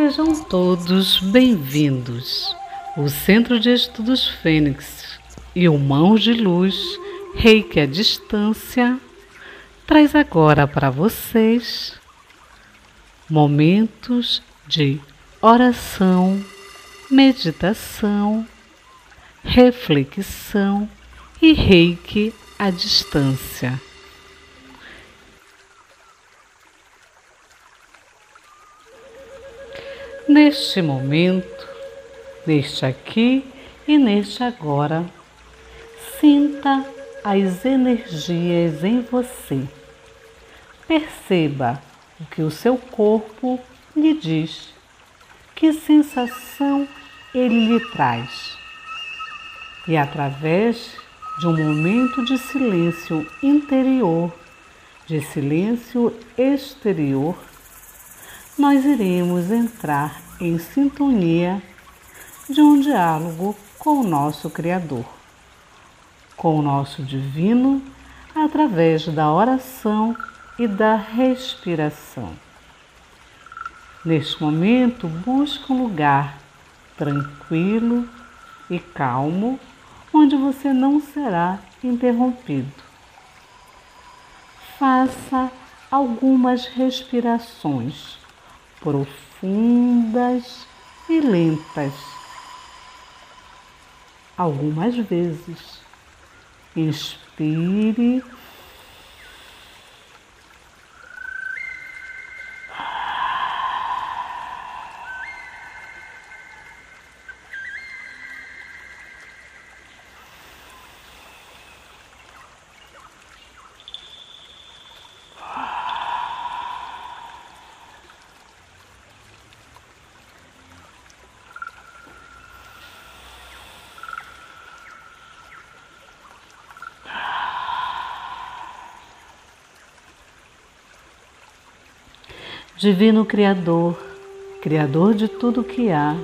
Sejam todos bem-vindos. O Centro de Estudos Fênix e o Mãos de Luz, Reiki à Distância, traz agora para vocês momentos de oração, meditação, reflexão e reiki à distância. Neste momento, neste aqui e neste agora, sinta as energias em você. Perceba o que o seu corpo lhe diz, que sensação ele lhe traz. E através de um momento de silêncio interior, de silêncio exterior, nós iremos entrar em sintonia de um diálogo com o nosso Criador, com o nosso Divino, através da oração e da respiração. Neste momento, busque um lugar tranquilo e calmo, onde você não será interrompido. Faça algumas respirações profundas e lentas. Algumas vezes. Inspire Divino Criador, Criador de tudo que há,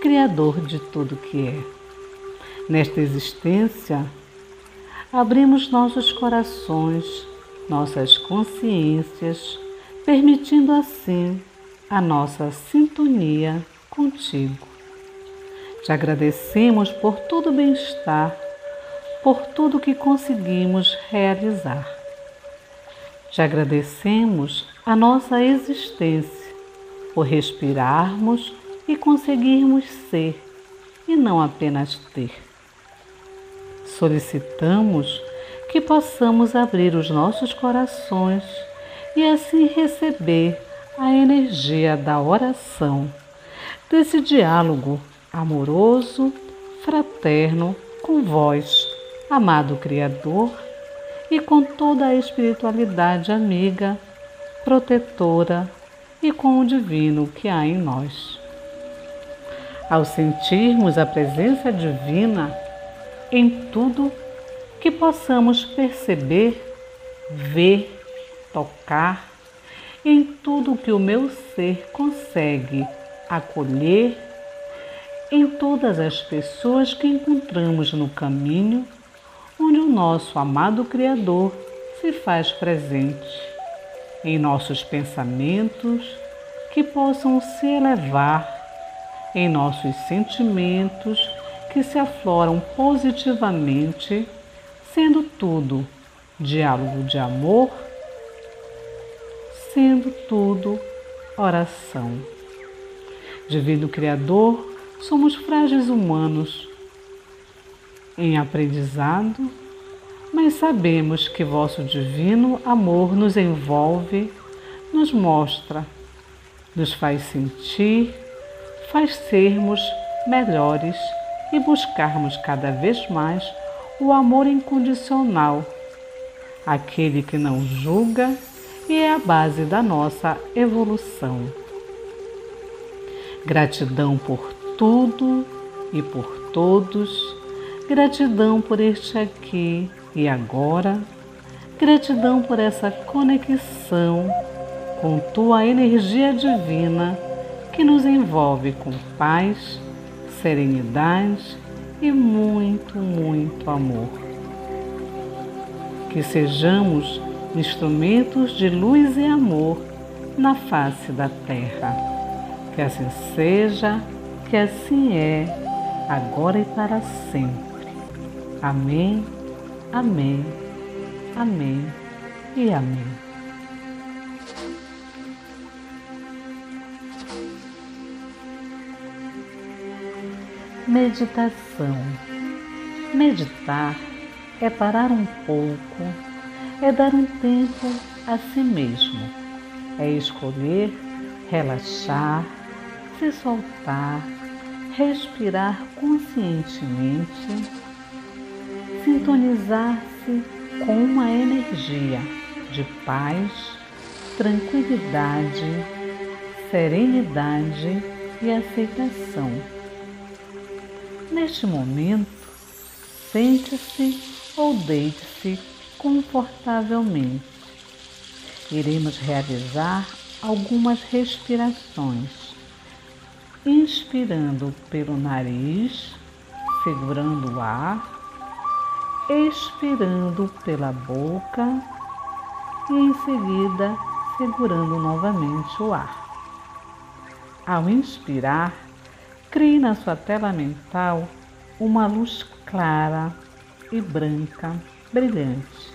Criador de tudo que é. Nesta existência, abrimos nossos corações, nossas consciências, permitindo assim a nossa sintonia contigo. Te agradecemos por todo o bem-estar, por tudo que conseguimos realizar. Te agradecemos a nossa existência por respirarmos e conseguirmos ser e não apenas ter. Solicitamos que possamos abrir os nossos corações e assim receber a energia da oração, desse diálogo amoroso, fraterno com vós, amado Criador e com toda a espiritualidade amiga, protetora e com o divino que há em nós. Ao sentirmos a presença divina em tudo que possamos perceber, ver, tocar, em tudo que o meu ser consegue acolher, em todas as pessoas que encontramos no caminho onde o nosso amado Criador se faz presente em nossos pensamentos que possam se elevar, em nossos sentimentos que se afloram positivamente, sendo tudo diálogo de amor, sendo tudo oração. Divino Criador, somos frágeis humanos em aprendizado, mas sabemos que vosso divino amor nos envolve, nos mostra, nos faz sentir, faz sermos melhores e buscarmos cada vez mais o amor incondicional, aquele que não julga e é a base da nossa evolução. Gratidão por tudo e por todos Gratidão por este aqui e agora. Gratidão por essa conexão com tua energia divina que nos envolve com paz, serenidade e muito, muito amor. Que sejamos instrumentos de luz e amor na face da terra. Que assim seja, que assim é, agora e para sempre. Amém, amém, amém e amém. Meditação. Meditar é parar um pouco, é dar um tempo a si mesmo, é escolher relaxar, se soltar, respirar conscientemente, sintonizar-se com uma energia de paz, tranquilidade, serenidade e aceitação. Neste momento, sente-se ou deite-se confortavelmente. Iremos realizar algumas respirações, inspirando pelo nariz, segurando o ar, expirando pela boca e em seguida segurando novamente o ar. Ao inspirar, crie na sua tela mental uma luz clara e branca, brilhante.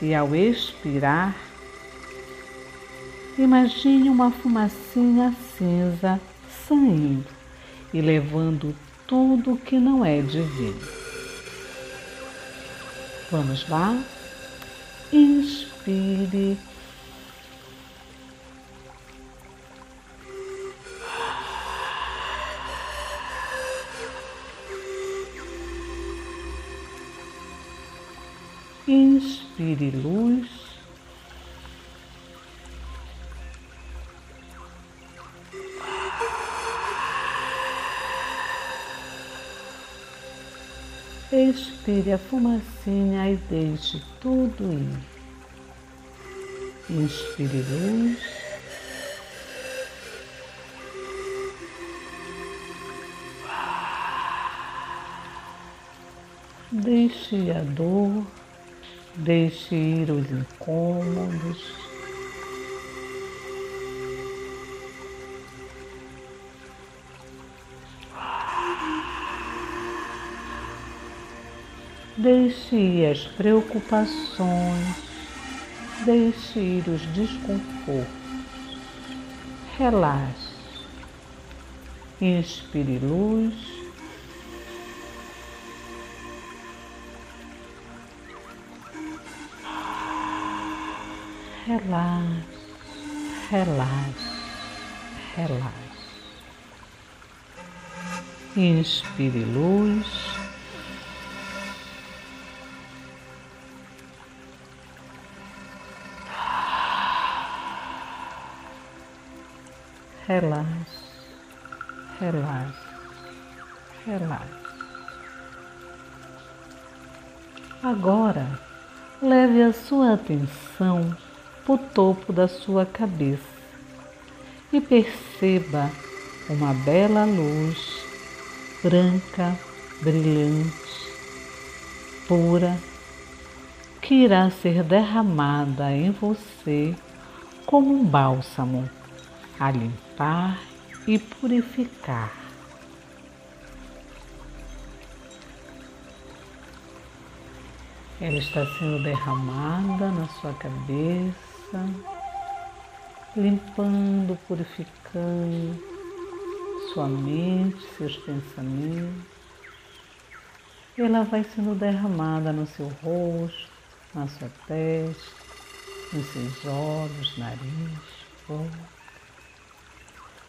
E ao expirar, Imagine uma fumacinha cinza saindo e levando tudo que não é divino. Vamos lá? Inspire. Inspire luz. Expire a fumacinha e deixe tudo ir. Inspire luz. Deixe a dor, deixe ir os incômodos. Deixe as preocupações, deixe ir os desconfortos. Relaxe. Inspire luz. Relaxe, relaxe, relaxe. Inspire luz. Relaxe, relaxe, relaxe. Agora, leve a sua atenção para o topo da sua cabeça e perceba uma bela luz branca, brilhante, pura, que irá ser derramada em você como um bálsamo a limpar e purificar. Ela está sendo derramada na sua cabeça, limpando, purificando sua mente, seus pensamentos. Ela vai sendo derramada no seu rosto, na sua testa, nos seus olhos, nariz, boca.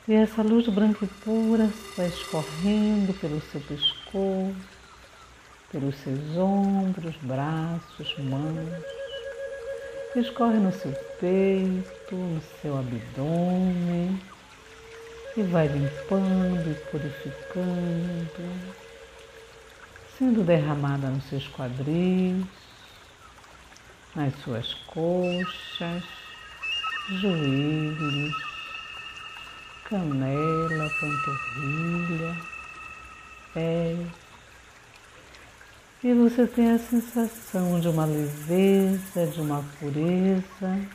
E essa luz branca e pura vai escorrendo pelo seu pescoço, pelos seus ombros, braços, mãos. Escorre no seu peito, no seu abdômen. E vai limpando e purificando, sendo derramada nos seus quadris, nas suas coxas, joelhos, canela, panturrilha, pé. E você tem a sensação de uma leveza, de uma pureza.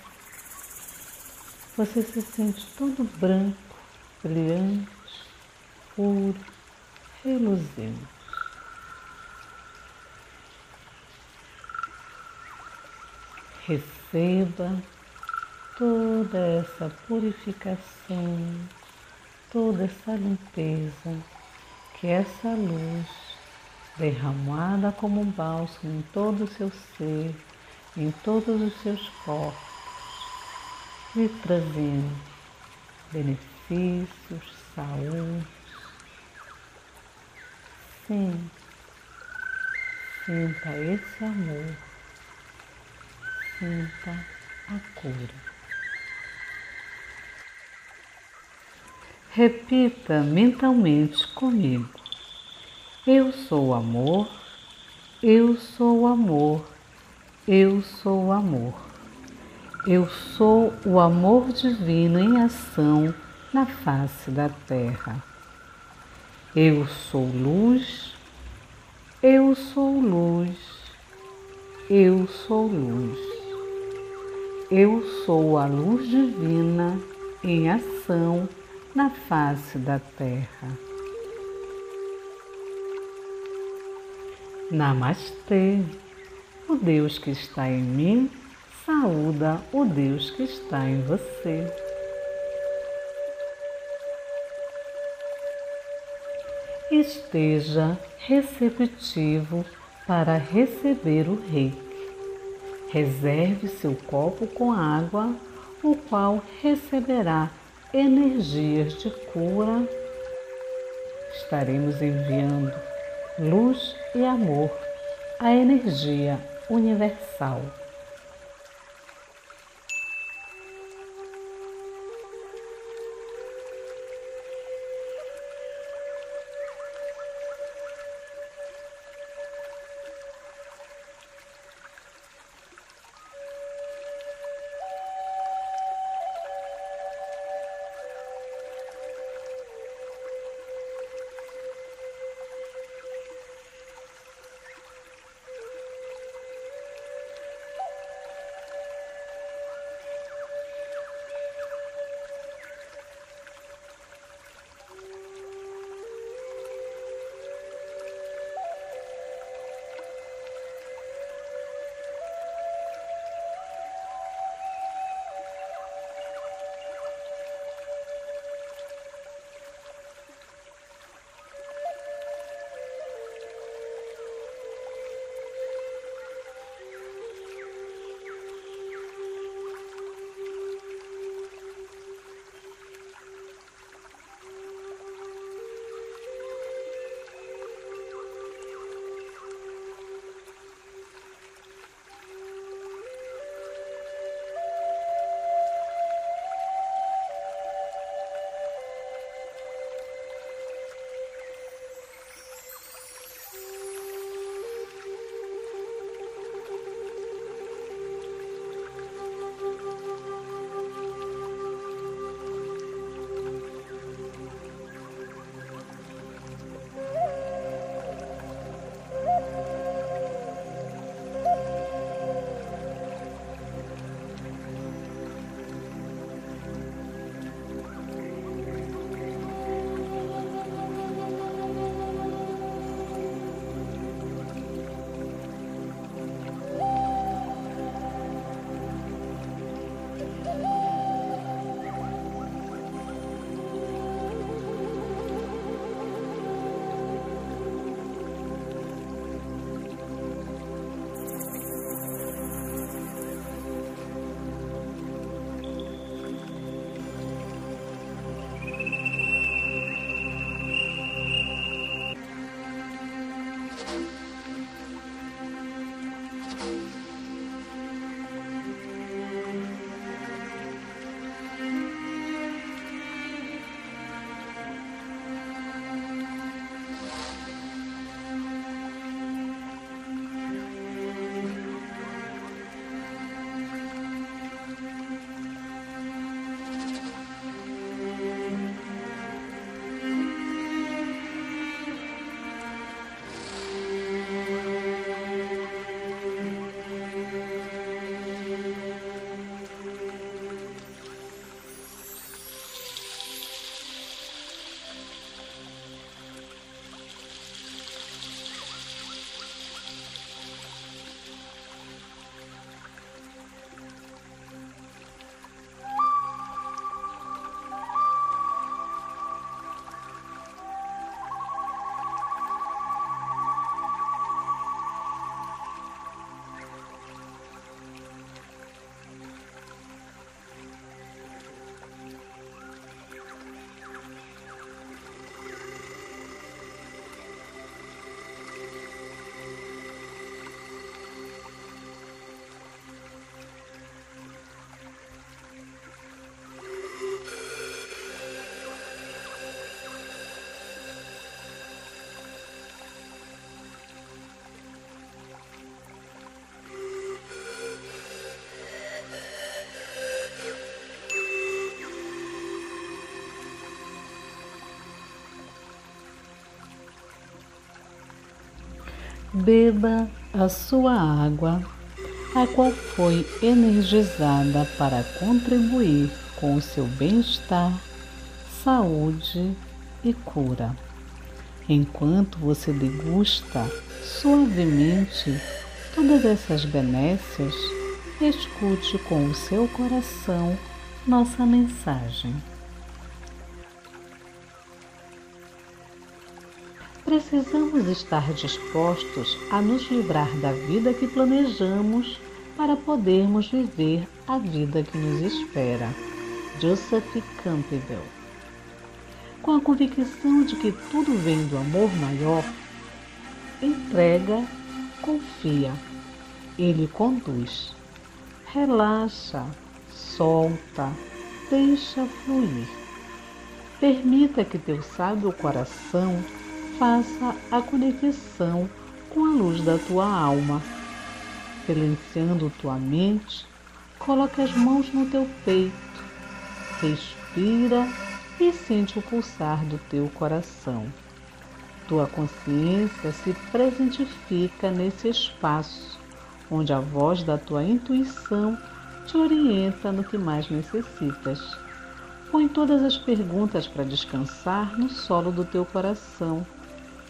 Você se sente todo branco, brilhantes, puros, reluzentes. Receba toda essa purificação, toda essa limpeza, que essa luz derramada como um bálsamo em todo o seu ser, em todos os seus corpos, lhe trazendo benefícios, saúde. Sim, sinta esse amor, sinta a cura. Repita mentalmente comigo. Eu sou amor, eu sou amor, eu sou amor. Eu sou o amor divino em ação na face da terra. Eu sou luz, eu sou luz, eu sou luz. Eu sou a luz divina em ação na face da terra. Namastê. O Deus que está em mim saúda o Deus que está em você. Esteja receptivo para receber o reiki. Reserve seu copo com água, o qual receberá energias de cura. Estaremos enviando luz e amor, a energia universal. Beba a sua água, a qual foi energizada para contribuir com o seu bem-estar, saúde e cura. Enquanto você degusta suavemente todas essas benécias, escute com o seu coração nossa mensagem. Precisamos estar dispostos a nos livrar da vida que planejamos para podermos viver a vida que nos espera. Joseph Campbell. Com a convicção de que tudo vem do amor maior, entrega, confia, ele conduz. Relaxa, solta, deixa fluir. Permita que teu sábio coração faça a conexão com a luz da tua alma. Silenciando tua mente, coloque as mãos no teu peito, respira e sente o pulsar do teu coração. Tua consciência se presentifica nesse espaço, onde a voz da tua intuição te orienta no que mais necessitas. Põe todas as perguntas para descansar no solo do teu coração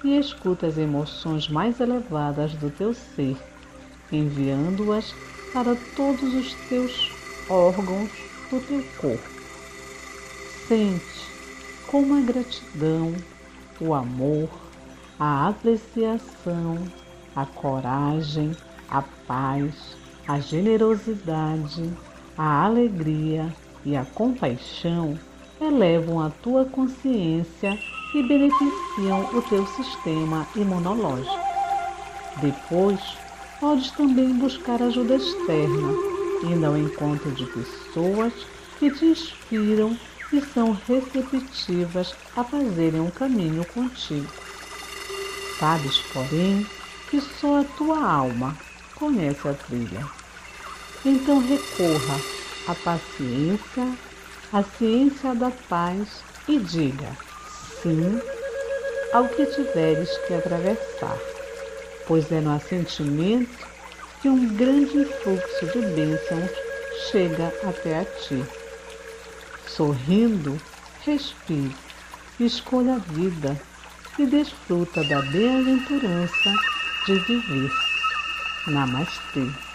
e escuta as emoções mais elevadas do teu ser, enviando-as para todos os teus órgãos do teu corpo. Sente com uma gratidão o amor, a apreciação, a coragem, a paz, a generosidade, a alegria e a compaixão elevam a tua consciência e beneficiam o teu sistema imunológico. Depois, podes também buscar ajuda externa, indo ao encontro de pessoas que te inspiram e são receptivas a fazerem um caminho contigo. Sabes, porém, que só a tua alma conhece a trilha. Então recorra à paciência, à ciência da paz e diga sim ao que tiveres que atravessar, pois é no assentimento que um grande fluxo de bênçãos chega até a ti. Sorrindo, respire, escolha a vida e desfruta da bem-aventurança de viver. Namastê.